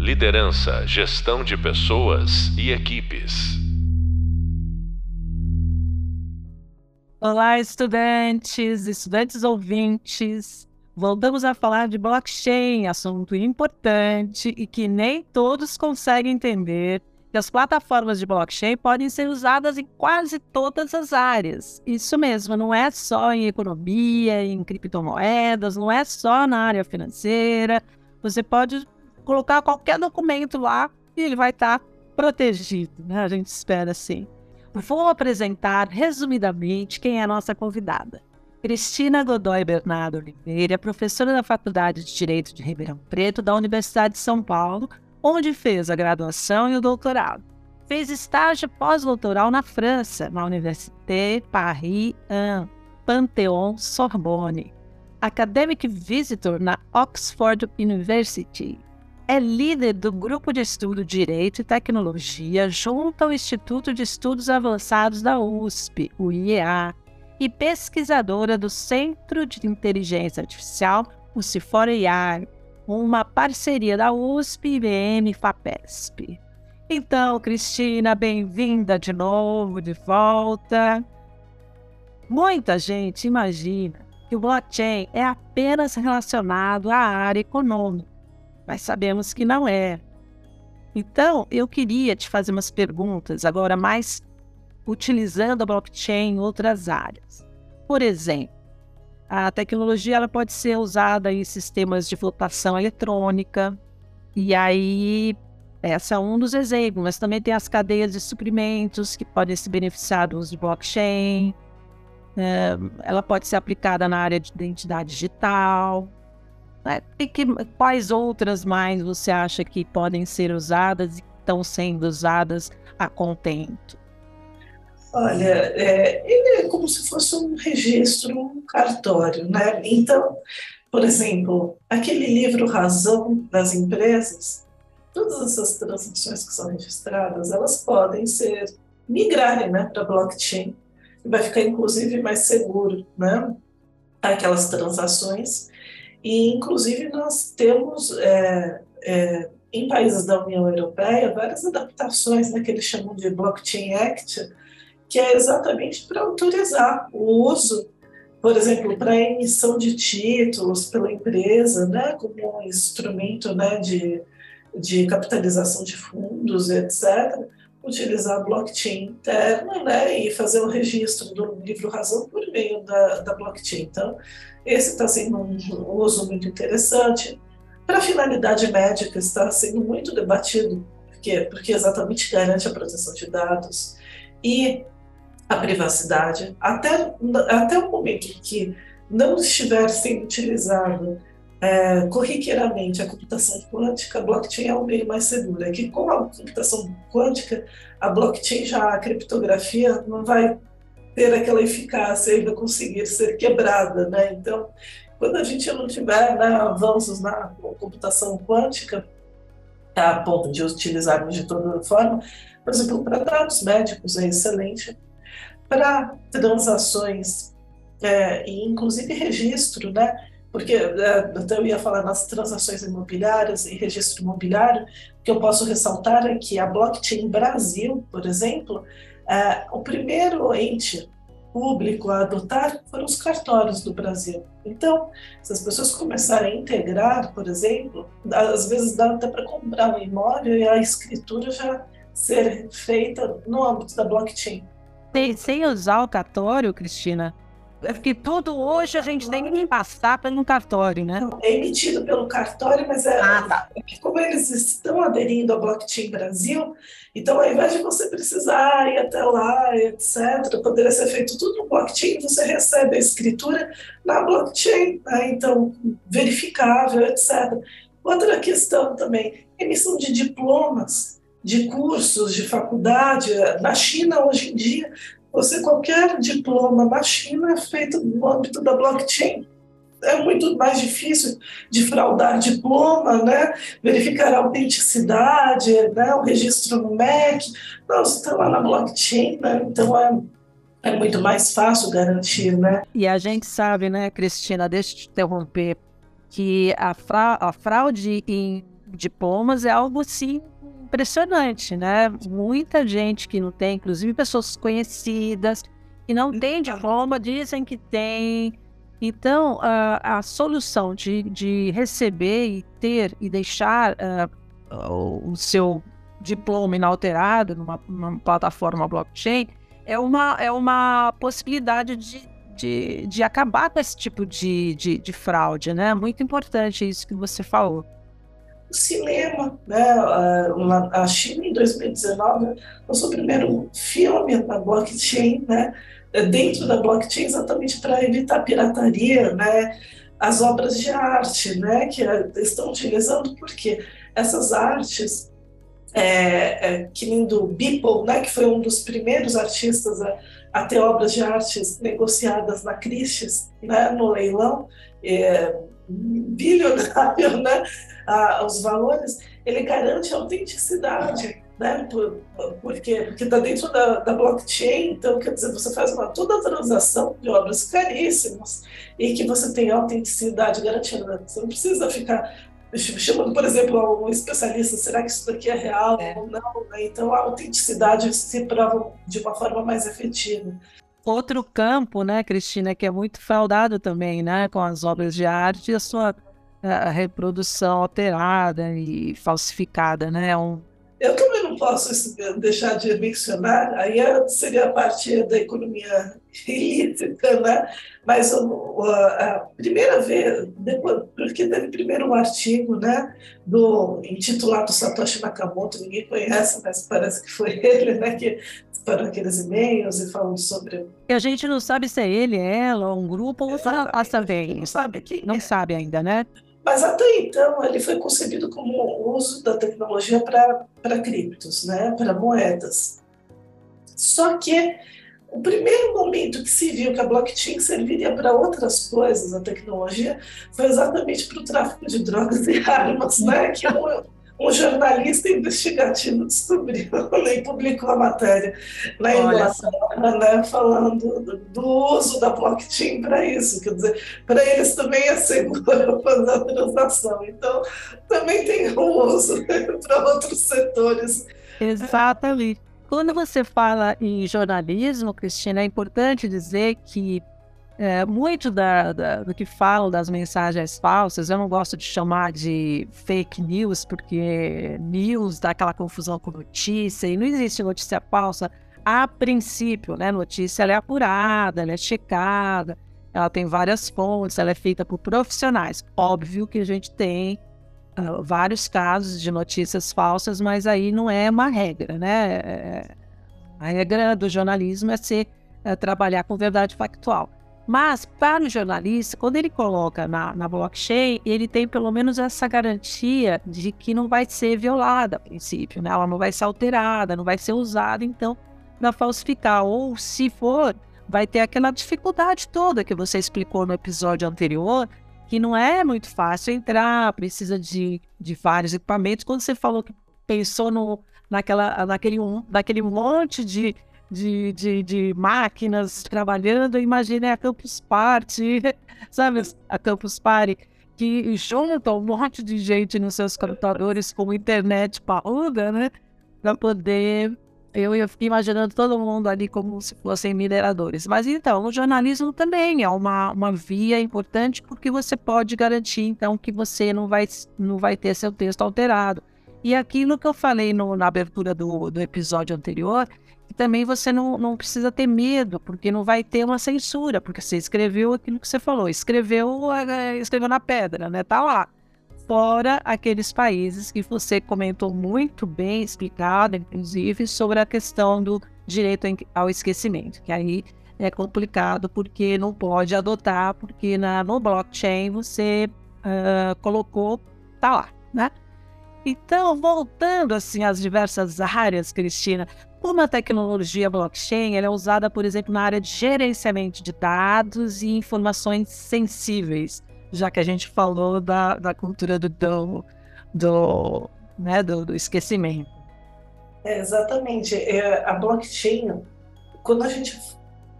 Liderança, gestão de pessoas e equipes. Olá, estudantes, estudantes ouvintes. Voltamos a falar de blockchain, assunto importante e que nem todos conseguem entender que as plataformas de blockchain podem ser usadas em quase todas as áreas. Isso mesmo, não é só em economia, em criptomoedas, não é só na área financeira. Você pode colocar qualquer documento lá e ele vai estar protegido, né? A gente espera assim. Vou apresentar resumidamente quem é a nossa convidada. Cristina Godoy Bernardo Oliveira, professora da Faculdade de Direito de Ribeirão Preto da Universidade de São Paulo, onde fez a graduação e o doutorado. Fez estágio pós-doutoral na França, na Université Paris 1, Panthéon Sorbonne. Academic Visitor na Oxford University. É líder do Grupo de Estudo Direito e Tecnologia junto ao Instituto de Estudos Avançados da USP, o IEA, e pesquisadora do Centro de Inteligência Artificial, o CIFOR-AI, uma parceria da USP, IBM e FAPESP. Então, Cristina, bem-vinda de novo, de volta. Muita gente imagina que o blockchain é apenas relacionado à área econômica, mas sabemos que não é. Então, eu queria te fazer umas perguntas agora mais utilizando a blockchain em outras áreas. Por exemplo, a tecnologia ela pode ser usada em sistemas de votação eletrônica, e aí essa é um dos exemplos, mas também tem as cadeias de suprimentos que podem se beneficiar do uso de blockchain. É, ela pode ser aplicada na área de identidade digital. Né? E que, quais outras mais você acha que podem ser usadas e estão sendo usadas a contento? Olha, é, ele é como se fosse um registro, um cartório, né? Então, por exemplo, aquele livro Razão das Empresas, todas essas transações que são registradas, elas podem ser migrarem, né, para blockchain. Vai ficar inclusive mais seguro, né? Aquelas transações. E inclusive nós temos é, é, em países da União Europeia várias adaptações, né, que eles chamam de Blockchain Act, que é exatamente para autorizar o uso, por exemplo, para emissão de títulos pela empresa, né, como um instrumento né, de, de capitalização de fundos, etc., utilizar a blockchain interna né, e fazer o registro do livro razão por meio da, da blockchain. Então, esse está sendo um, um uso muito interessante. Para finalidade médica, está sendo muito debatido, porque, porque exatamente garante a proteção de dados e a privacidade, até, até o momento que não estiver sendo utilizado é, corriqueiramente a computação quântica, a blockchain é o meio mais seguro. É que com a computação quântica, a blockchain já, a criptografia, não vai ter aquela eficácia e vai conseguir ser quebrada, né? Então, quando a gente não tiver né, avanços na computação quântica, a ponto de utilizarmos de toda forma, por exemplo, para dados médicos é excelente, para transações é, e inclusive registro, né? Porque até eu ia falar nas transações imobiliárias e registro imobiliário, que eu posso ressaltar é que a blockchain Brasil, por exemplo, é, o primeiro ente público a adotar foram os cartórios do Brasil. Então, se as pessoas começarem a integrar, por exemplo, às vezes dá até para comprar um imóvel e a escritura já ser feita no âmbito da blockchain sem, usar o cartório, Cristina, porque tudo hoje a gente tem que passar pelo cartório, né? É emitido pelo cartório, mas é, ah, tá. é como eles estão aderindo ao Blockchain Brasil, então ao invés de você precisar ir até lá, etc., poderia ser feito tudo no blockchain, você recebe a escritura na blockchain, né? então verificável, etc. Outra questão também, emissão de diplomas de cursos de faculdade. Na China, hoje em dia, você qualquer diploma na China é feito no âmbito da blockchain. É muito mais difícil de fraudar diploma, né? verificar a autenticidade, né? o registro no MEC. Não, você está lá na blockchain, né? então é, é muito mais fácil garantir. Né? E a gente sabe, né, Cristina, deixa eu te interromper, que a, fra a fraude em diplomas é algo assim impressionante, né? Muita gente que não tem, inclusive pessoas conhecidas, que não tem diploma, dizem que tem. Então, a, a solução de, de receber e ter e deixar uh, o seu diploma inalterado numa, numa, plataforma blockchain é uma, é uma possibilidade de, de, de acabar com esse tipo de, de, de fraude, né? Muito importante isso que você falou o cinema. Né? A China, em 2019, lançou o primeiro filme na blockchain, né? dentro da blockchain, exatamente para evitar pirataria, né? as obras de arte, né? que estão utilizando, porque essas artes, é, é, que nem do Beeple, né? que foi um dos primeiros artistas a, a ter obras de artes negociadas na Christie's, né? no leilão, é, bilionário, né? Ah, os valores, ele garante a autenticidade, né? Por, por quê? Porque está dentro da, da, blockchain, então quer dizer, você faz uma toda a transação de obras caríssimas e que você tem autenticidade garantida. Você não precisa ficar chamando, por exemplo, um especialista, será que isso daqui é real é. ou não? Né? Então a autenticidade se prova de uma forma mais efetiva. Outro campo, né, Cristina, que é muito fraudado também, né, com as obras de arte, a sua a reprodução alterada e falsificada, né? É um... Eu também não posso deixar de mencionar, aí é, seria a parte da economia ilícita, né? Mas a primeira vez, depois, porque teve primeiro um artigo, né, do intitulado Satoshi Nakamoto, ninguém conhece, mas parece que foi ele, né, que para aqueles e-mails e falando sobre. E a gente não sabe se é ele, ela, um grupo ou a também. Não sabe que não é. sabe ainda, né? Mas até então ele foi concebido como o uso da tecnologia para criptos, né, para moedas. Só que o primeiro momento que se viu que a blockchain serviria para outras coisas, a tecnologia, foi exatamente para o tráfico de drogas e armas, né, que é um, um jornalista investigativo descobriu né, e publicou a matéria na Inglaterra, né, falando do, do, uso da blockchain para isso. Quer dizer, para eles também é seguro fazer a transação. Então, também tem um uso para outros setores. Exatamente. Quando você fala em jornalismo, Cristina, é importante dizer que é, muito da, da, do que falam das mensagens falsas, eu não gosto de chamar de fake news, porque news dá aquela confusão com notícia, e não existe notícia falsa a princípio, né? Notícia é apurada, é checada, ela tem várias fontes, ela é feita por profissionais. Óbvio que a gente tem uh, vários casos de notícias falsas, mas aí não é uma regra, né? É, a regra do jornalismo é ser é trabalhar com verdade factual. Mas, para o jornalista, quando ele coloca na, na blockchain, ele tem pelo menos essa garantia de que não vai ser violada a princípio, né? Ela não vai ser alterada, não vai ser usada, então, para falsificar. Ou, se for, vai ter aquela dificuldade toda que você explicou no episódio anterior, que não é muito fácil entrar, precisa de, de vários equipamentos. Quando você falou que pensou no, naquela, naquele, naquele monte de de, de, de máquinas trabalhando, imagine a Campus Party, sabe, a Campus Party, que junta um monte de gente nos seus computadores com internet parruda, né, para poder eu, eu fiquei imaginando todo mundo ali como se fossem mineradores. Mas então, o jornalismo também é uma, uma via importante porque você pode garantir, então, que você não vai, não vai ter seu texto alterado. E aquilo que eu falei no, na abertura do, do episódio anterior, também você não, não precisa ter medo, porque não vai ter uma censura, porque você escreveu aquilo que você falou, escreveu, é, escreveu na pedra, né? Tá lá. Fora aqueles países que você comentou muito bem, explicado, inclusive, sobre a questão do direito ao esquecimento, que aí é complicado porque não pode adotar, porque na, no blockchain você uh, colocou, tá lá, né? Então, voltando assim às diversas áreas, Cristina, como a tecnologia blockchain é usada, por exemplo, na área de gerenciamento de dados e informações sensíveis, já que a gente falou da, da cultura do, do, do, né, do, do esquecimento. É, exatamente. É, a blockchain, quando a gente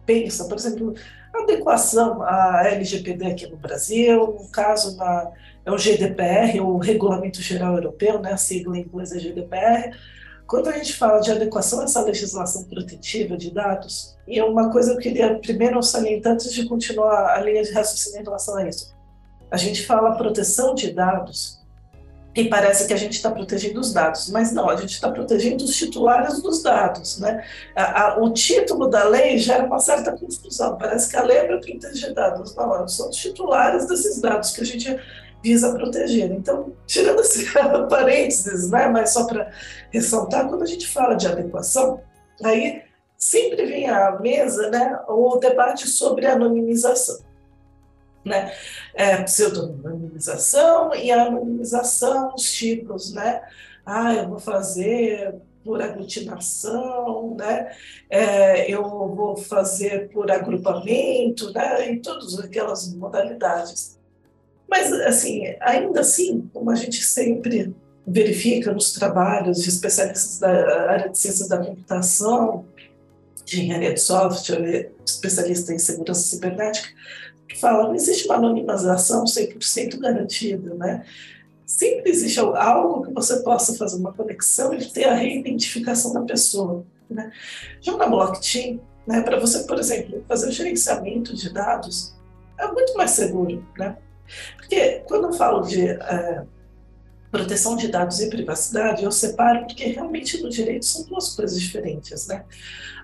pensa, por exemplo, adequação à LGPD aqui no Brasil, no caso na é o GDPR, o Regulamento Geral Europeu, né, a sigla em inglês é GDPR. Quando a gente fala de adequação a essa legislação protetiva de dados, e uma coisa eu queria primeiro salientar antes de continuar a linha de raciocínio em relação a isso. A gente fala proteção de dados e parece que a gente está protegendo os dados, mas não, a gente está protegendo os titulares dos dados. Né? A, a, o título da lei gera uma certa confusão, parece que a lei é para proteger dados, não, são os titulares desses dados que a gente visa proteger. Então, tirando esse parênteses, né, mas só para ressaltar, quando a gente fala de adequação, aí sempre vem à mesa né, o debate sobre anonimização né? É, pseudonimização e anonimização, os tipos, né? Ah, eu vou fazer por aglutinação, né? É, eu vou fazer por agrupamento, né? Em todas aquelas modalidades. Mas, assim, ainda assim, como a gente sempre verifica nos trabalhos de especialistas da área de ciências da computação, de engenharia de software, especialista em segurança cibernética, fala, não existe uma anonimização 100% garantida, né? Sempre existe algo que você possa fazer uma conexão e ter a reidentificação da pessoa, né? Já na blockchain, né, para você, por exemplo, fazer o gerenciamento de dados, é muito mais seguro, né? Porque quando eu falo de é, proteção de dados e privacidade, eu separo porque realmente no direito são duas coisas diferentes, né?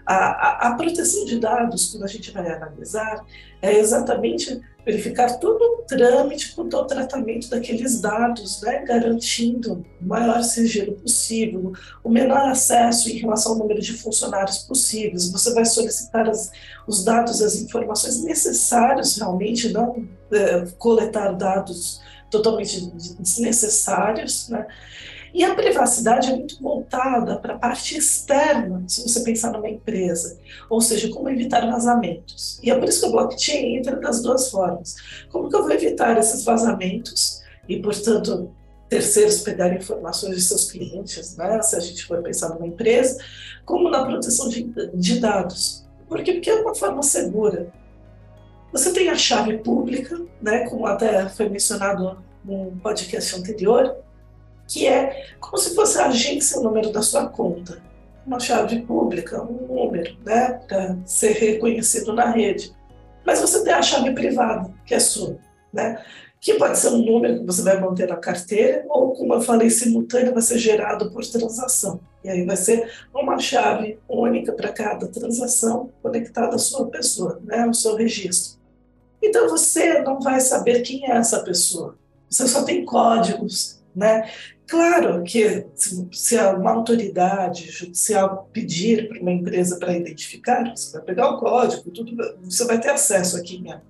A, a, proteção de dados, quando a gente vai analisar, é exatamente verificar todo o trâmite quanto ao tratamento daqueles dados, né, garantindo o maior sigilo possível, o menor acesso em relação ao número de funcionários possíveis. Você vai solicitar as, os dados, as informações necessárias realmente, não é, coletar dados totalmente desnecessários, né? E a privacidade é muito voltada para a parte externa, se você pensar numa empresa, ou seja, como evitar vazamentos. E é por isso que o blockchain entra das duas formas. Como que eu vou evitar esses vazamentos e, portanto, terceiros pegarem informações de seus clientes, né? se a gente for pensar numa empresa, como na proteção de, de dados. Por quê? Porque é uma forma segura. Você tem a chave pública, né, como até foi mencionado no podcast anterior, que é como se fosse a agência o número da sua conta. Uma chave pública, um número, né, para ser reconhecido na rede. Mas você tem a chave privada, que é sua, né? Que pode ser um número que você vai manter na carteira, ou, como eu falei, simultâneo, vai ser gerado por transação. E aí vai ser uma chave única para cada transação conectada à sua pessoa, né, ao seu registro. Então você não vai saber quem é essa pessoa. Você só tem códigos, né? Claro que se uma autoridade judicial pedir para uma empresa para identificar, você vai pegar o código, tudo, você vai ter acesso a quem é.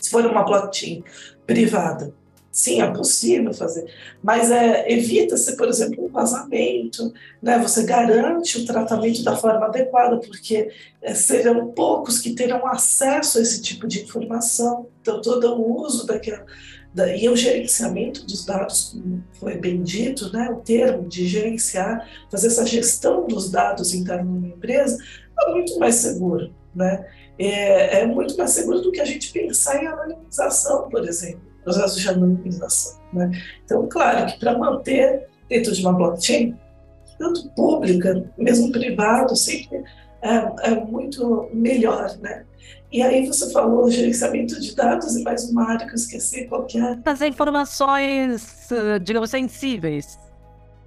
Se for uma blockchain privada, sim, é possível fazer, mas é, evita-se, por exemplo, um vazamento, né? você garante o tratamento da forma adequada, porque é, serão poucos que terão acesso a esse tipo de informação, então todo o uso daquela e o gerenciamento dos dados, como foi bem dito, né, o termo de gerenciar, fazer essa gestão dos dados internos numa empresa, é muito mais seguro. Né? É, é, muito mais seguro do que a gente pensar em anonimização, por exemplo, processos de anonimização. Né? Então, claro que para manter dentro de uma blockchain, tanto pública, mesmo privado, sempre é, é muito melhor. Né? E aí você falou gerenciamento de dados e mais uma área que eu esqueci qual é. As informações, digamos, sensíveis.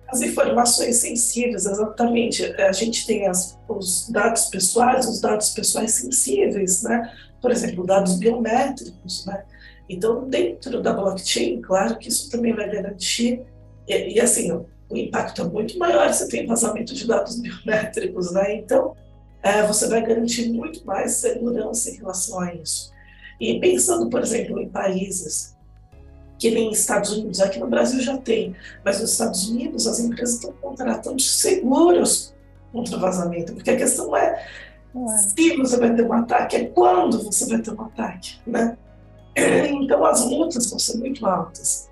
As informações sensíveis, exatamente. A gente tem as, os dados pessoais, os dados pessoais sensíveis, né? Por exemplo, dados biométricos, né? Então, dentro da blockchain, claro que isso também vai garantir, e, e assim, o impacto é muito maior se tem vazamento de dados biométricos, né? Então, é, você vai garantir muito mais segurança em relação a isso. E pensando, por exemplo, em países que nem Estados Unidos, aqui no Brasil já tem, mas nos Estados Unidos as empresas estão contratando seguros contra vazamento, porque a questão é se você vai ter um ataque, é quando você vai ter um ataque, né? Então as multas vão ser muito altas.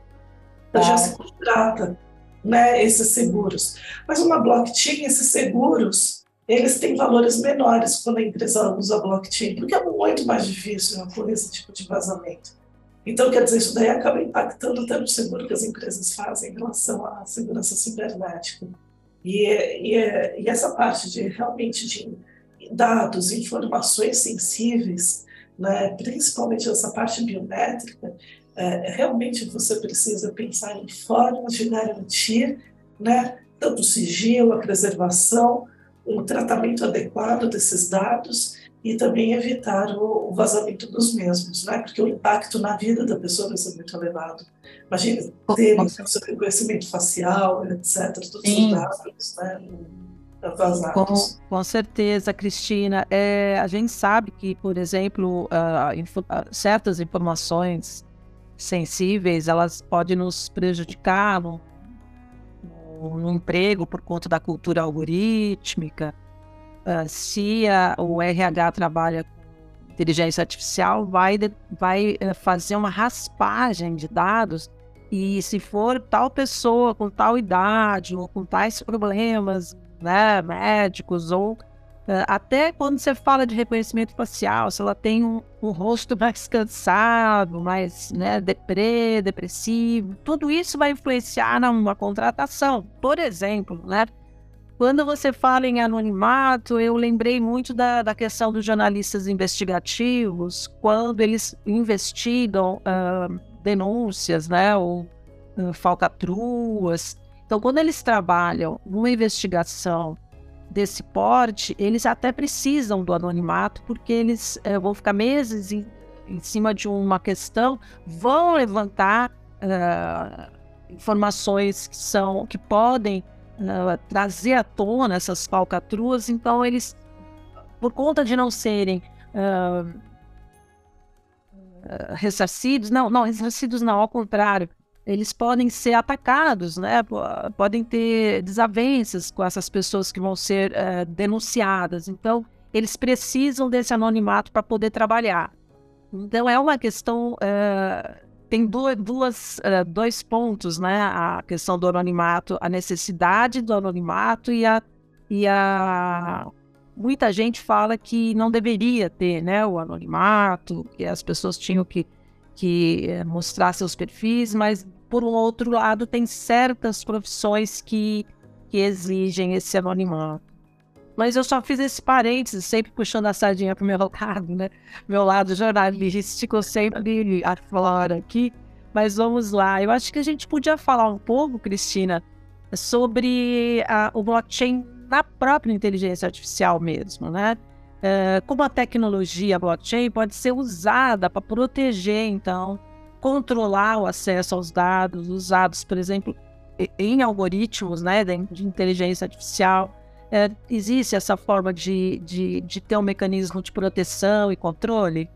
Então, já se contrata né, esses seguros. Mas uma blockchain, esses seguros, eles têm valores menores quando a empresa usa blockchain, porque é muito mais difícil com esse tipo de vazamento. Então, quer dizer, isso daí acaba impactando até no seguro que as empresas fazem em relação à segurança cibernética. E, e, e essa parte de realmente de dados, informações sensíveis, né, principalmente essa parte biométrica, é, realmente você precisa pensar em formas de garantir né, tanto o sigilo, a preservação, o tratamento adequado desses dados e também evitar o, vazamento dos mesmos, né? porque o impacto na vida da pessoa vai ser muito elevado. Imagina ter o reconhecimento facial, etc., todos Sim. os dados né? vazados. Com, com certeza, Cristina. É, a gente sabe que, por exemplo, uh, info, uh, certas informações sensíveis, elas podem nos prejudicar no, emprego por conta da cultura algorítmica. Uh, se a, o RH trabalha com inteligência artificial, vai, vai uh, fazer uma raspagem de dados e se for tal pessoa com tal idade ou com tais problemas né, médicos ou até quando você fala de reconhecimento facial, se ela tem um, um rosto mais cansado, mais né, deprê, depressivo, tudo isso vai influenciar numa contratação. Por exemplo, né, quando você fala em anonimato, eu lembrei muito da, da questão dos jornalistas investigativos, quando eles investigam uh, denúncias, né, ou uh, falcatruas. Então, quando eles trabalham numa investigação desse porte, eles até precisam do anonimato, porque eles é, vão ficar meses em, em, cima de uma questão, vão levantar uh, informações que são que podem uh, trazer à tona essas falcatruas, então eles, por conta de não serem uh, ressarcidos, não, não, ressarcidos não, ao contrário, eles podem ser atacados, né? podem ter desavenças com essas pessoas que vão ser uh, denunciadas. Então, eles precisam desse anonimato para poder trabalhar. Então, é uma questão. Uh, tem duas, duas uh, dois pontos, né? A questão do anonimato, a necessidade do anonimato e a, e a muita gente fala que não deveria ter né, o anonimato, que as pessoas tinham que, que mostrar seus perfis, mas por um outro lado, tem certas profissões que, que exigem esse anonimato. Mas eu só fiz esse parênteses, sempre puxando a sardinha para o meu lado, né? Meu lado jornalístico sempre aflora aqui. Mas vamos lá. Eu acho que a gente podia falar um pouco, Cristina, sobre a, o blockchain na própria inteligência artificial mesmo, né? É, como a tecnologia blockchain pode ser usada para proteger, então, controlar o acesso aos dados usados, por exemplo, em algoritmos né, de inteligência artificial. É, existe essa forma de, de, de, ter um mecanismo de proteção e controle?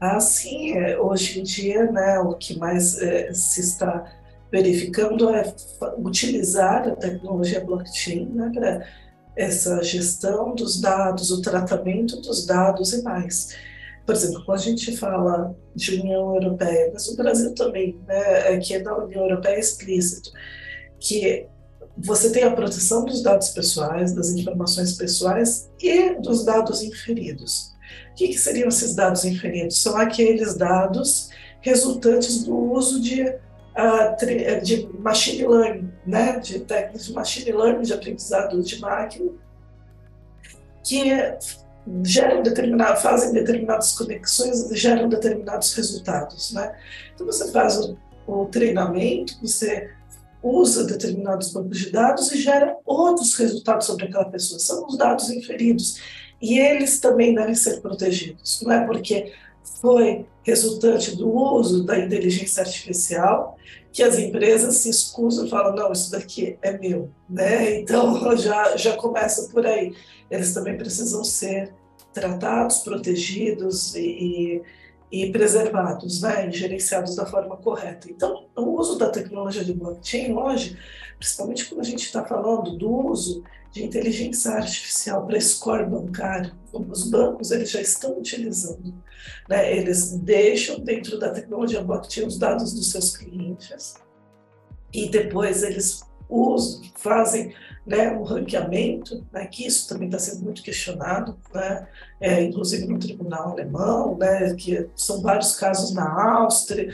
Ah, sim. É, hoje em dia, né, o que mais é, se está verificando é utilizar a tecnologia blockchain né, para essa gestão dos dados, o tratamento dos dados e mais por exemplo, quando a gente fala de União Europeia, mas o Brasil também, né, é que é da União Europeia é explícito, que você tem a proteção dos dados pessoais, das informações pessoais e dos dados inferidos. O que, que seriam esses dados inferidos? São aqueles dados resultantes do uso de, uh, de machine learning, né, de técnicas de machine learning, de aprendizado de máquina, que geram determinado, fazem determinadas conexões geram determinados resultados, né? Então você faz o, o treinamento, você usa determinados bancos de dados e gera outros resultados sobre aquela pessoa. São os dados inferidos e eles também devem ser protegidos, não é porque foi resultante do uso da inteligência artificial que as empresas se escusam e falam não isso daqui é meu, né? Então já já começa por aí eles também precisam ser tratados, protegidos e, e, preservados, né, e gerenciados da forma correta. Então, o uso da tecnologia de blockchain hoje, principalmente quando a gente está falando do uso de inteligência artificial para score bancário, os bancos eles já estão utilizando, né, eles deixam dentro da tecnologia blockchain os dados dos seus clientes e depois eles que fazem né, um ranqueamento, né, que isso também está sendo muito questionado, né, é, inclusive no tribunal alemão, né, que são vários casos na Áustria,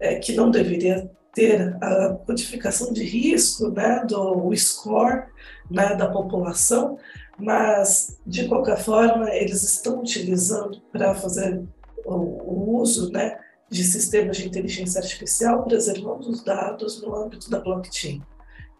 é, que não deveria ter a codificação de risco né, do score né, da população, mas, de qualquer forma, eles estão utilizando para fazer o, o uso né, de sistemas de inteligência artificial, preservando os dados no âmbito da blockchain.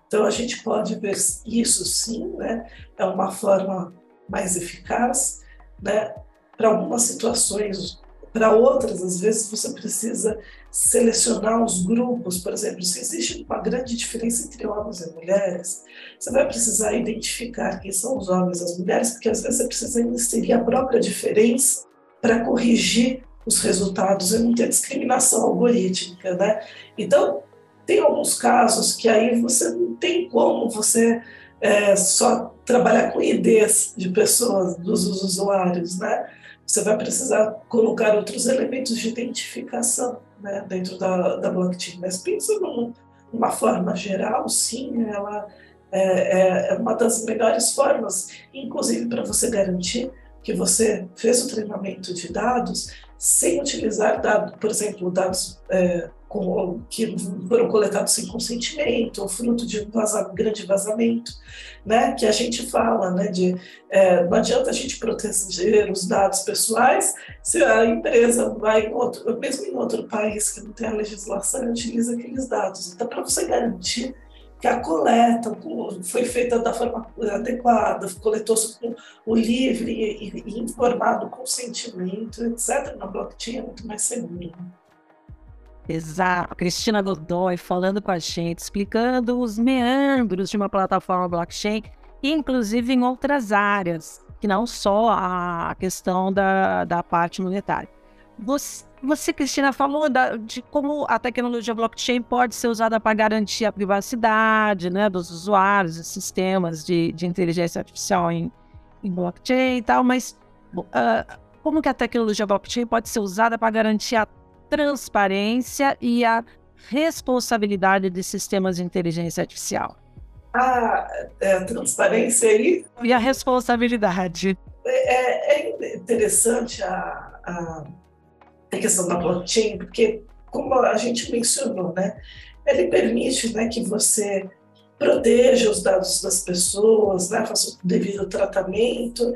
Então, a gente pode ver isso sim, né, é uma forma mais eficaz, né, para algumas situações para outras, às vezes, você precisa selecionar os grupos, por exemplo, se existe uma grande diferença entre homens e mulheres, você vai precisar identificar quem são os homens e as mulheres, porque às vezes você precisa inserir a própria diferença para corrigir os resultados e não ter discriminação algorítmica, né? Então, tem alguns casos que aí você não tem como você é, só trabalhar com IDs de pessoas, dos usuários, né? você vai precisar colocar outros elementos de identificação né, dentro da, da blockchain. Mas pensando numa forma geral, sim, ela é, é, é uma das melhores formas, inclusive para você garantir que você fez o treinamento de dados sem utilizar dados, por exemplo, dados é, com, que foram coletados sem consentimento, ou fruto de um vaza, grande vazamento, né, que a gente fala, né, de é, não adianta a gente proteger os dados pessoais se a empresa vai em outro, mesmo em outro país que não tem a legislação, utiliza aqueles dados. Então, para você garantir que a coleta foi feita da forma adequada, coletou-se com o livre e, e informado consentimento, etc., na blockchain é muito mais seguro. Exato. Cristina Godoy falando com a gente, explicando os meandros de uma plataforma blockchain, inclusive em outras áreas, que não só a questão da, da parte monetária. Você, você Cristina, falou da, de como a tecnologia blockchain pode ser usada para garantir a privacidade né, dos usuários e sistemas de, de inteligência artificial em, em blockchain e tal, mas uh, como que a tecnologia blockchain pode ser usada para garantir a transparência e a responsabilidade de sistemas de inteligência artificial. A, é, a transparência aí. E a responsabilidade. É, é interessante a, a, a, questão da blockchain, porque, como a gente mencionou, né, ele permite né, que você proteja os dados das pessoas, né, faça o devido tratamento,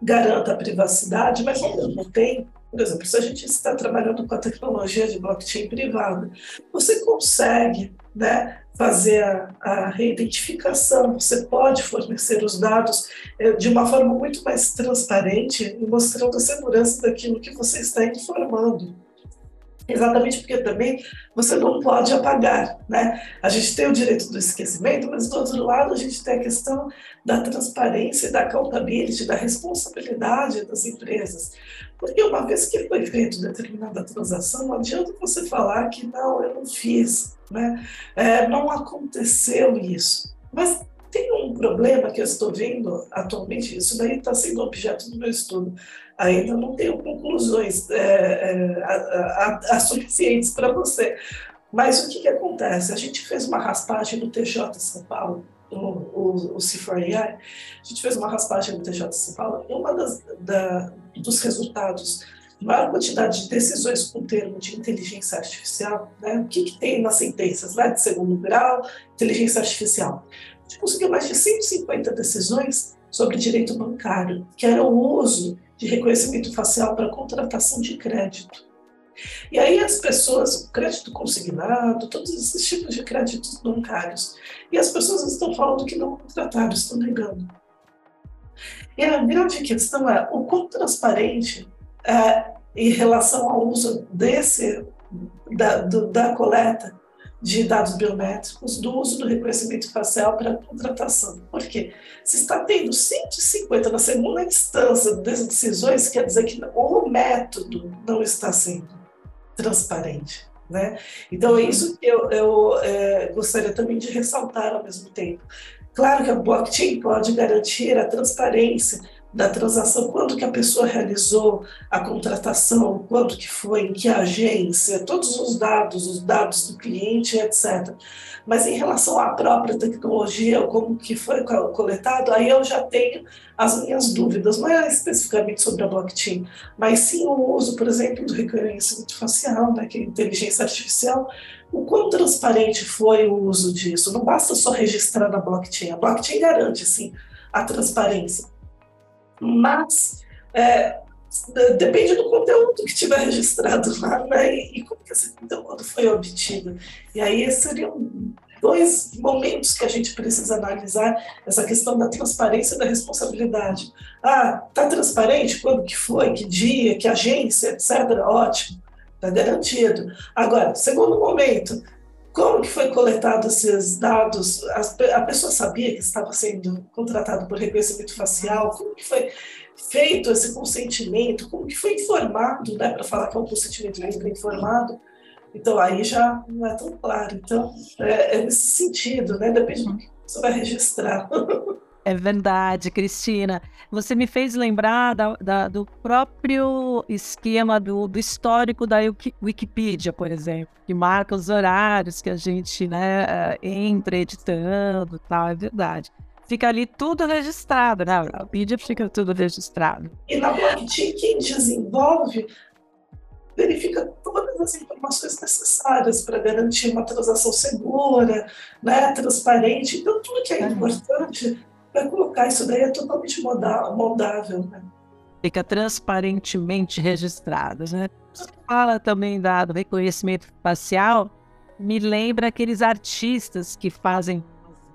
garanta a privacidade, mas ao mesmo tempo por exemplo, se a gente está trabalhando com a tecnologia de blockchain privada, você consegue né, fazer a, a reidentificação, você pode fornecer os dados é, de uma forma muito mais transparente e mostrando a segurança daquilo que você está informando. Exatamente porque também você não pode apagar, né? A gente tem o direito do esquecimento, mas do outro lado a gente tem a questão da transparência, da accountability, da responsabilidade das empresas. Porque uma vez que foi feita determinada transação, não adianta você falar que não, eu não fiz, né? É, não aconteceu isso. Mas tem um problema que eu estou vendo atualmente, isso daí está sendo objeto do meu estudo. Ainda não tenho conclusões é, é, a, a, a suficientes para você. Mas o que, que acontece? A gente fez uma raspagem no TJ São Paulo, o, o, o C4AI, a gente fez uma raspagem no TJ São Paulo, e uma das, da, dos resultados maior quantidade de decisões com termo de inteligência artificial, né? o que, que tem nas sentenças né? de segundo grau, inteligência artificial gente conseguiu mais de 150 decisões sobre direito bancário, que era o uso de reconhecimento facial para contratação de crédito. E aí as pessoas, crédito consignado, todos esses tipos de créditos bancários, e as pessoas estão falando que não contrataram, estão negando. E a grande questão é o quão transparente é, em relação ao uso desse da, do, da coleta de dados biométricos do uso do reconhecimento facial para contratação. Por quê? Se está tendo 150 na segunda instância das decisões, quer dizer que o método não está sendo transparente. Né? Então, é isso que eu, eu é, gostaria também de ressaltar ao mesmo tempo. Claro que a blockchain pode garantir a transparência, da transação, quando que a pessoa realizou a contratação, quando que foi, em que agência, todos os dados, os dados do cliente, etc. Mas em relação à própria tecnologia, como que foi coletado, aí eu já tenho as minhas dúvidas, não é especificamente sobre a blockchain, mas sim o uso, por exemplo, do reconhecimento facial, né, que é inteligência artificial, o quão transparente foi o uso disso. Não basta só registrar na blockchain, a blockchain garante, sim, a transparência, mas é, depende do conteúdo que tiver registrado lá, né? E, e, como que esse conteúdo foi obtido. E aí seriam dois momentos que a gente precisa analisar essa questão da transparência e da responsabilidade. Ah, tá transparente? Quando que foi? Que dia? Que agência? Etc. Ótimo, está garantido. Agora, segundo momento, como que foi coletado esses dados? A pessoa sabia que estava sendo contratado por reconhecimento facial? Como que foi feito esse consentimento? Como que foi informado, né, para falar que é um consentimento livre informado? Então aí já não é tão claro. Então é, é nesse sentido, né? Depende do que você vai registrar. É verdade, Cristina. Você me fez lembrar da, da, do próprio esquema do, do, histórico da Wikipedia, por exemplo, que marca os horários que a gente né, eh, entra editando tal, é verdade. Fica ali tudo registrado, né? A Wikipedia fica tudo registrado. E na blockchain, quem desenvolve verifica todas as informações necessárias para garantir uma transação segura, né, transparente. Então, tudo que é importante para colocar isso daí é totalmente moldável, né? Fica transparentemente registrado, né? Você fala também da, do reconhecimento facial, me lembra aqueles artistas que fazem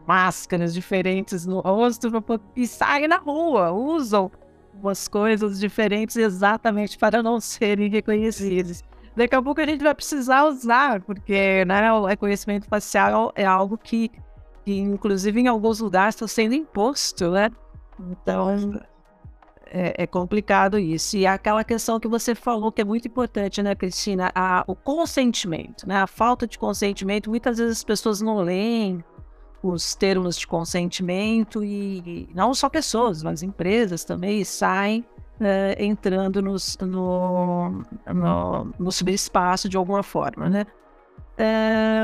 máscaras diferentes no rosto e saem na rua, usam umas coisas diferentes exatamente para não serem reconhecidos. Daqui a pouco a gente vai precisar usar, porque né, o reconhecimento facial é algo que que inclusive em alguns lugares está sendo imposto, né? Então é, é, complicado isso. E aquela questão que você falou que é muito importante, né, Cristina? A, o consentimento, né? A falta de consentimento. Muitas vezes as pessoas não leem os termos de consentimento e não só pessoas, mas empresas também saem é, entrando nos, no, no, no subespaço de alguma forma, né?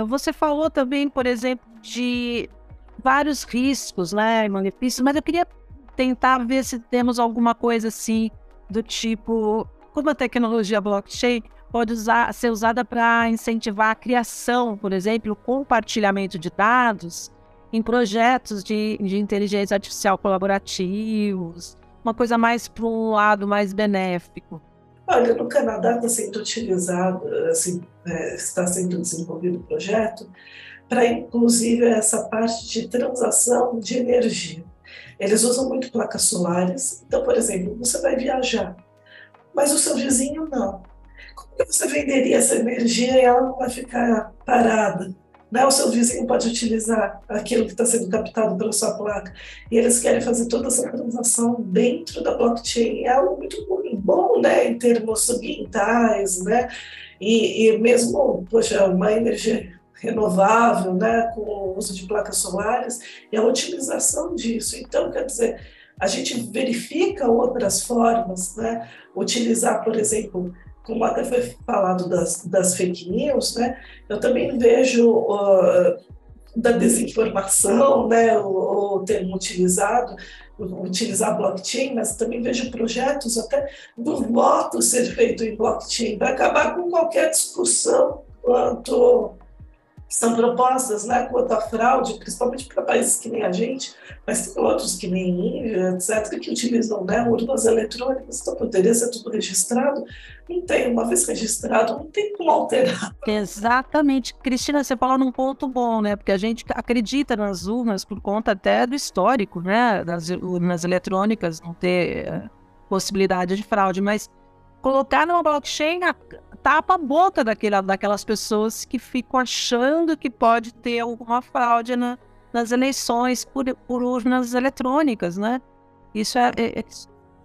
Você falou também, por exemplo, de vários riscos, né, malefícios, mas eu queria tentar ver se temos alguma coisa assim do tipo como a tecnologia blockchain pode usar, ser usada para incentivar a criação, por exemplo, compartilhamento de dados em projetos de, de inteligência artificial colaborativos, uma coisa mais para um lado mais benéfico. Olha, no Canadá está sendo utilizado, assim, é, está sendo desenvolvido um projeto para, inclusive, essa parte de transação de energia. Eles usam muito placas solares. Então, por exemplo, você vai viajar, mas o seu vizinho não. Como que você venderia essa energia e ela não vai ficar parada? Né? O seu vizinho pode utilizar aquilo que está sendo captado pela sua placa. E eles querem fazer toda essa transação dentro da blockchain. É algo muito bom, né, em termos ambientais, né? E, e mesmo, poxa, uma energia renovável, né, com o uso de placas solares e a utilização disso. Então, quer dizer, a gente verifica outras formas, né, utilizar, por exemplo, como até foi falado das, das fake news, né, eu também vejo uh, da desinformação, né, o, o termo utilizado, utilizar blockchain, mas também vejo projetos até do voto ser feito em blockchain, para acabar com qualquer discussão quanto são propostas né, quanto à fraude, principalmente para países que nem a gente, mas tem outros que nem Índia, etc., que utilizam né, urnas eletrônicas, então poderia ser tudo registrado. Não tem, uma vez registrado, não tem como alterar. Exatamente. Cristina, você falou num ponto bom, né? Porque a gente acredita nas urnas por conta até do histórico, né? Das urnas eletrônicas não ter uh, possibilidade de fraude, mas colocar numa blockchain tapa a boca daquela, daquelas pessoas que ficam achando que pode ter alguma fraude na, nas eleições por, por urnas eletrônicas, né? Isso é, é,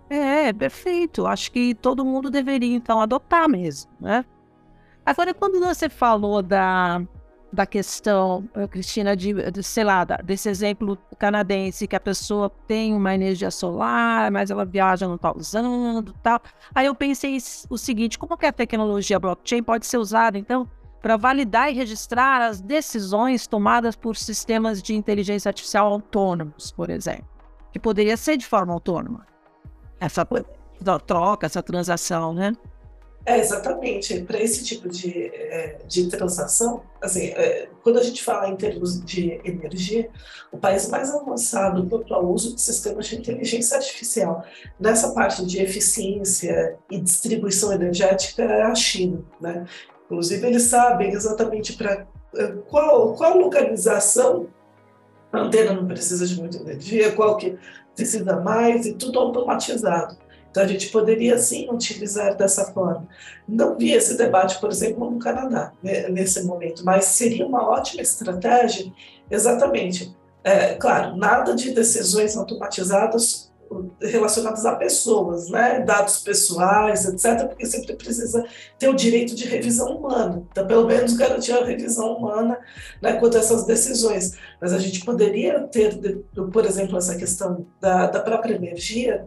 é, é, perfeito. Acho que todo mundo deveria, então, adotar mesmo, né? Agora, quando você falou da, da questão, eh, Cristina, de, de, sei lá, desse exemplo canadense, que a pessoa tem uma energia solar, mas ela viaja, não está usando tal. Aí eu pensei o seguinte, como que a tecnologia blockchain pode ser usada, então, para validar e registrar as decisões tomadas por sistemas de inteligência artificial autônomos, por exemplo, que poderia ser de forma autônoma. Essa troca, essa transação, né? É, exatamente. Para esse tipo de, é, de transação, assim, é, quando a gente fala em termos de energia, o país mais avançado quanto ao uso de sistemas de inteligência artificial nessa parte de eficiência e distribuição energética é a China. Né? Inclusive, eles sabem exatamente para é, qual, qual localização a antena não precisa de muita energia, qual que precisa mais, e tudo automatizado. Então, a gente poderia sim utilizar dessa forma. Não vi esse debate, por exemplo, no Canadá, né, nesse momento, mas seria uma ótima estratégia, exatamente. É, claro, nada de decisões automatizadas relacionadas a pessoas, né? dados pessoais, etc., porque sempre precisa ter o direito de revisão humana. Então, pelo menos garantir a revisão humana né, quanto a essas decisões. Mas a gente poderia ter, por exemplo, essa questão da, da própria energia,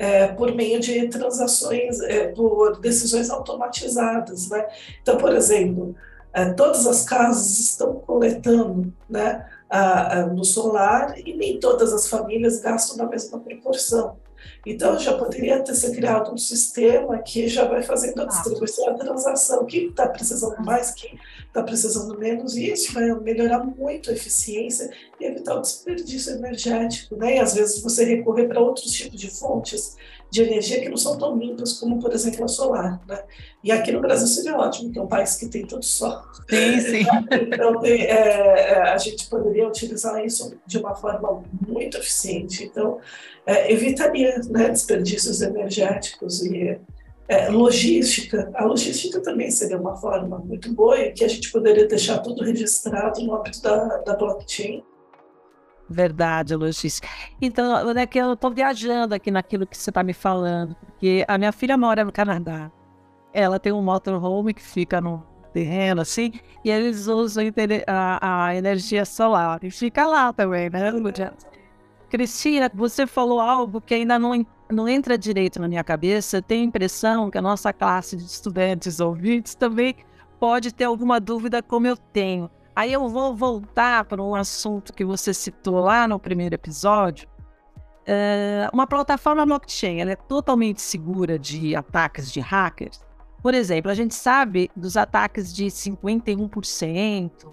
é, por meio de transações, é, por decisões automatizadas. Né? Então, por exemplo, é, todas as casas estão coletando né, a, a, no solar e nem todas as famílias gastam na mesma proporção. Então, já poderia ter se criado um sistema que já vai fazendo a distribuição, a transação, quem está precisando mais, quem está precisando menos, e isso vai melhorar muito a eficiência e evitar o desperdício energético, né? E às vezes você recorrer para outros tipos de fontes de energia que não são tão limpas como, por exemplo, a solar, né? E aqui no Brasil seria ótimo, que é um país que tem todo sol. Sim, sim. Então, tem, é, é, a gente poderia utilizar isso de uma forma muito eficiente. Então, é, evitaria né, desperdícios energéticos e é, logística. A logística também seria uma forma muito boa que a gente poderia deixar tudo registrado no âmbito da, da blockchain. Verdade, logística. Então, é que eu estou viajando aqui naquilo que você está me falando, porque a minha filha mora no Canadá. Ela tem um motorhome que fica no terreno, assim, e eles usam a, a energia solar. E fica lá também, né? Cristina, você falou algo que ainda não, não entra direito na minha cabeça. tenho a impressão que a nossa classe de estudantes ouvintes também pode ter alguma dúvida, como eu tenho. Aí eu vou voltar para um assunto que você citou lá no primeiro episódio. É, uma plataforma blockchain ela é totalmente segura de ataques de hackers. Por exemplo, a gente sabe dos ataques de 51%,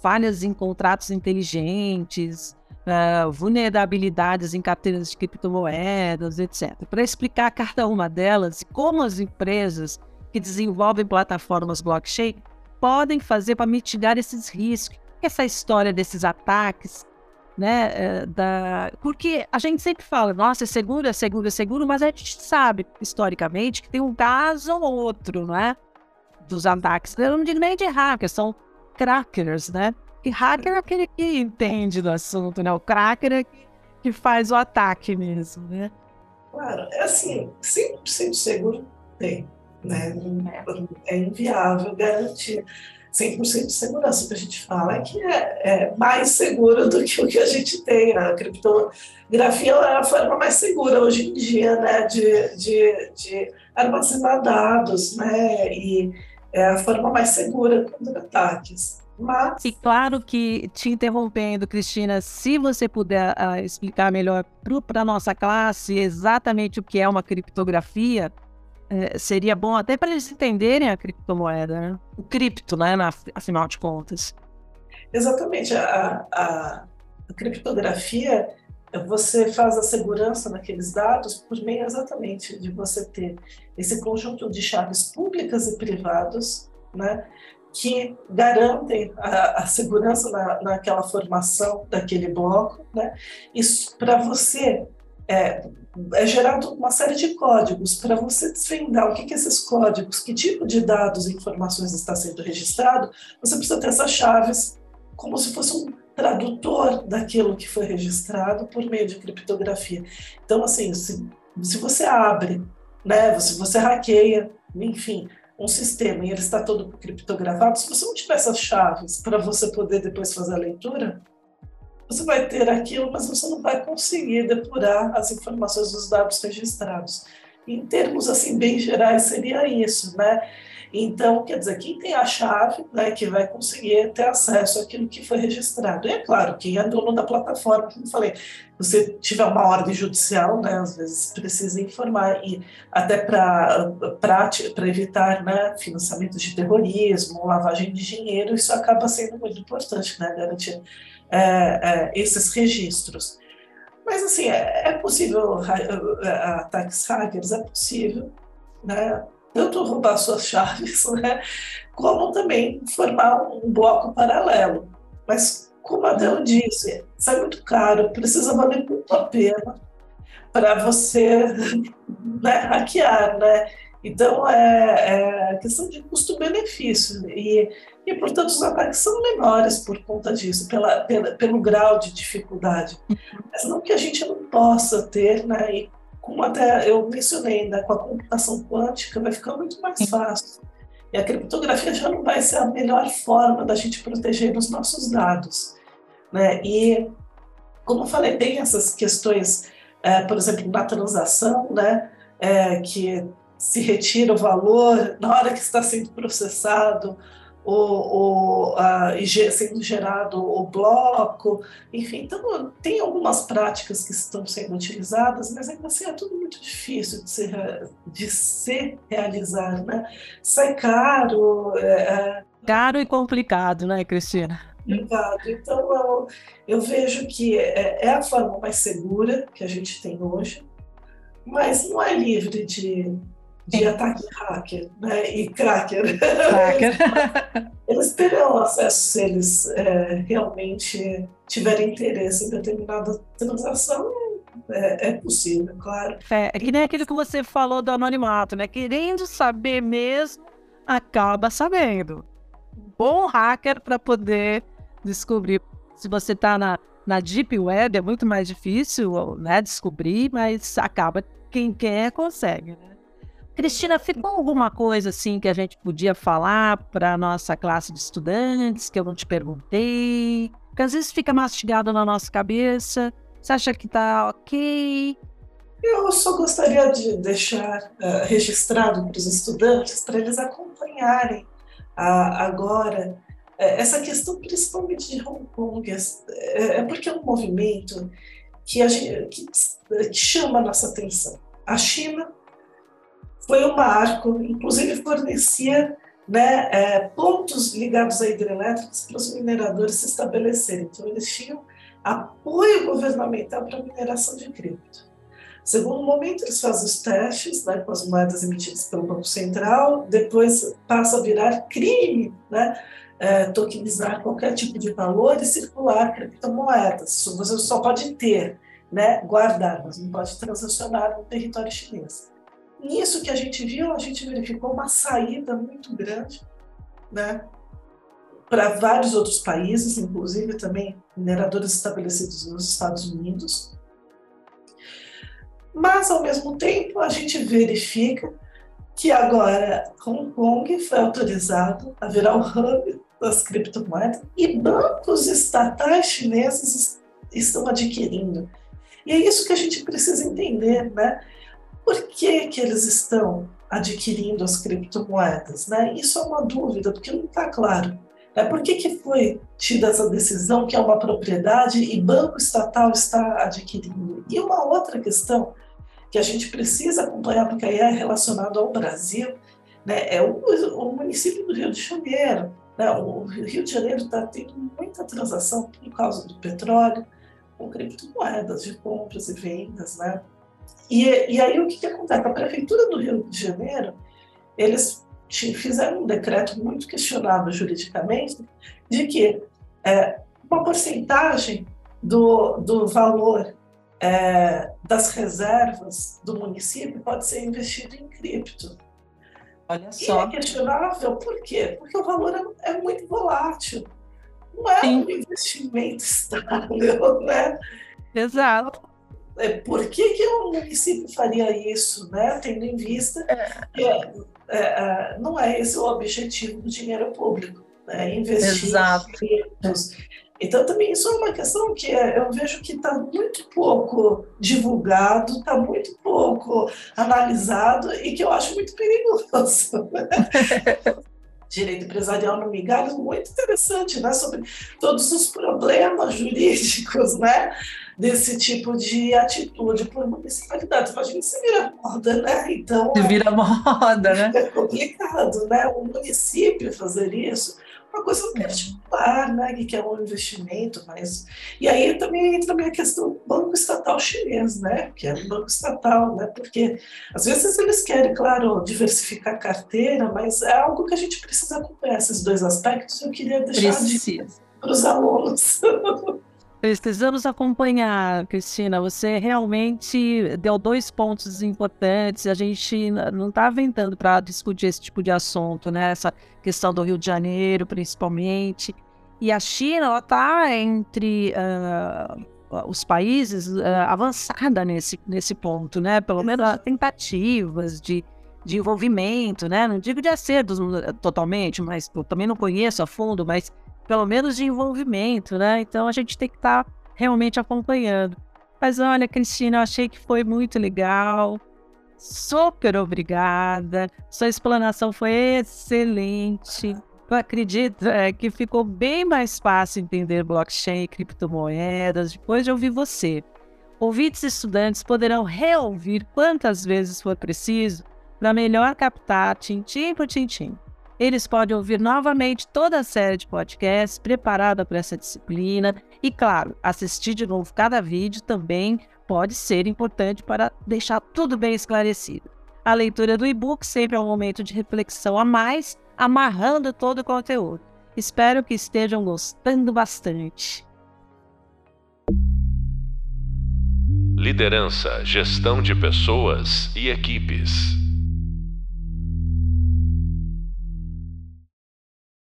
falhas em contratos inteligentes, uh, vulnerabilidades em carteiras de criptomoedas, etc. Para explicar cada uma delas e como as empresas que desenvolvem plataformas blockchain podem fazer para mitigar esses riscos. Essa história desses ataques, né? Eh, da... Porque a gente sempre fala, nossa, é seguro, é seguro, é seguro, mas a gente sabe, historicamente, que tem um caso ou outro, não é? Dos ataques. Eu não digo nem de hackers, são crackers, né? E hacker é aquele que entende do assunto, né? O cracker é que faz o ataque mesmo, né? Claro, é assim, 100% seguro tem, né? É inviável garantir 100% de segurança. O que a gente fala é que é, é, mais seguro do que o que a gente tem. A criptografia é a forma mais segura hoje em dia, né? De, de, de armazenar dados, né? E é a forma mais segura contra ataques. Mas... E claro que, te interrompendo, Cristina, se você puder uh, explicar melhor para a nossa classe exatamente o que é uma criptografia, uh, seria bom até para eles entenderem a criptomoeda, né? o cripto, né, na, afinal de contas. Exatamente. A, a, a criptografia, você faz a segurança naqueles dados por meio exatamente de você ter esse conjunto de chaves públicas e privadas, né, que garantem a, a segurança na, naquela formação daquele bloco, né? Isso para você é, é, gerado uma série de códigos para você desvendar o que, que esses códigos, que tipo de dados e informações está sendo registrado. Você precisa ter essas chaves como se fosse um tradutor daquilo que foi registrado por meio de criptografia. Então, assim, se, se você abre, né, se você hackeia, enfim, um sistema e ele está todo criptografado, se você não tiver essas chaves para você poder depois fazer a leitura, você vai ter aquilo, mas você não vai conseguir depurar as informações dos dados registrados. Em termos assim bem gerais seria isso, né? Então, quer dizer, quem tem a chave, né, que vai conseguir ter acesso àquilo que foi registrado. E é claro, quem é dono da plataforma, como falei, você tiver uma ordem judicial, né, às vezes precisa informar, e até para evitar né, financiamento de terrorismo, lavagem de dinheiro, isso acaba sendo muito importante, né, garantir é, é, esses registros. Mas, assim, é, é possível ataques hackers, é possível, né? Tanto roubar suas chaves, né, como também formar um bloco paralelo. Mas, como a Adel disse, sai muito caro, precisa valer muito a pena para você né, hackear, né? Então, é, é questão de custo-benefício. E, e, portanto, os ataques são menores por conta disso, pela, pela, pelo grau de dificuldade. Mas não que a gente não possa ter, né? E como até eu mencionei, né, com a computação quântica vai ficar muito mais fácil. E a criptografia já não vai ser a melhor forma da gente proteger os nossos dados. Né? E, como eu falei, tem essas questões, é, por exemplo, na transação, né, é, que se retira o valor na hora que está sendo processado, o, o, a, sendo gerado o bloco, enfim, então tem algumas práticas que estão sendo utilizadas, mas ainda assim é tudo muito difícil de ser, de se realizar, né? Sai caro. É, é, caro e complicado, né, Cristina? Complicado. Então eu, eu vejo que é, é a forma mais segura que a gente tem hoje, mas não é livre de de ataque hacker né? e cracker. cracker. eles terão acesso se eles é, realmente tiverem interesse em determinada transação. É, é possível, claro. É, é que nem aquilo que você falou do anonimato, né? Querendo saber mesmo, acaba sabendo. Bom hacker para poder descobrir. Se você está na, na Deep Web, é muito mais difícil né, descobrir, mas acaba quem quer consegue. Né? Cristina, ficou alguma coisa assim que a gente podia falar para a nossa classe de estudantes que eu não te perguntei? Porque às vezes fica mastigado na nossa cabeça. Você acha que está ok? Eu só gostaria de deixar uh, registrado para os estudantes, para eles acompanharem uh, agora uh, essa questão, principalmente de Hong Kong. É, é porque é um movimento que, que, que chama a nossa atenção. A China foi um marco, inclusive fornecia né, é, pontos ligados a hidrelétricas para os mineradores se estabelecerem. Então, eles tinham apoio governamental para a mineração de cripto. Segundo momento, eles fazem os testes né, com as moedas emitidas pelo Banco Central, depois passa a virar crime né, é, tokenizar qualquer tipo de valor e circular criptomoedas. Você só pode ter, né, guardar, mas não pode transacionar no território chinês. Nisso que a gente viu, a gente verificou uma saída muito grande, né, para vários outros países, inclusive também mineradores estabelecidos nos Estados Unidos. Mas, ao mesmo tempo, a gente verifica que agora Hong Kong foi autorizado a virar o hub das criptomoedas e bancos estatais chineses estão adquirindo. E é isso que a gente precisa entender, né? Por que, que eles estão adquirindo as criptomoedas? Né? Isso é uma dúvida, porque não está claro. É por que, que foi tida essa decisão que é uma propriedade e banco estatal está adquirindo? E uma outra questão que a gente precisa acompanhar, porque aí é relacionado ao Brasil, né, é o, o município do Rio de Janeiro. Né? O Rio de Janeiro está tendo muita transação por causa do petróleo, com criptomoedas de compras e vendas. Né? E, e aí o que, que acontece? A Prefeitura do Rio de Janeiro, eles fizeram um decreto muito questionável juridicamente, de que é, uma porcentagem do, do valor é, das reservas do município pode ser investido em cripto. Olha só. E é questionável por quê? Porque o valor é, é muito volátil. Não é Sim. um investimento estável, né? Exato. É, por que, que o município faria isso, né? tendo em vista que é, é, não é esse o objetivo do dinheiro público, né? investir Exato. em então, também isso é uma questão que eu vejo que está muito pouco divulgado, está muito pouco analisado e que eu acho muito perigoso. Direito empresarial no migalho, muito interessante, né? Sobre todos os problemas jurídicos, né? Desse tipo de atitude por municipalidade. Imagina se vira moda, né? Então. Se vira moda, né? É complicado, né? O município fazer isso uma coisa particular, né, que é um investimento, mas e aí também entra a questão do banco estatal chinês, né, que é um banco estatal, né, porque às vezes eles querem, claro, diversificar a carteira, mas é algo que a gente precisa acompanhar esses dois aspectos. Eu queria deixar de, para os alunos. Precisamos acompanhar, Cristina. Você realmente deu dois pontos importantes. A gente não está aventando para discutir esse tipo de assunto, né? Essa questão do Rio de Janeiro, principalmente. E a China está entre uh, os países uh, avançada nesse, nesse ponto, né? Pelo menos tentativas de, de envolvimento, né? Não digo de acertos totalmente, mas eu também não conheço a fundo, mas pelo menos de envolvimento, né? Então a gente tem que estar tá realmente acompanhando. Mas olha, Cristina, eu achei que foi muito legal. Super obrigada. Sua explanação foi excelente. Eu acredito é, que ficou bem mais fácil entender blockchain e criptomoedas depois de ouvir você. Ouvintes e estudantes poderão reouvir quantas vezes for preciso para melhor captar tintim por tintim. Eles podem ouvir novamente toda a série de podcasts preparada para essa disciplina e, claro, assistir de novo cada vídeo também pode ser importante para deixar tudo bem esclarecido. A leitura do e-book sempre é um momento de reflexão a mais, amarrando todo o conteúdo. Espero que estejam gostando bastante. Liderança, gestão de pessoas e equipes.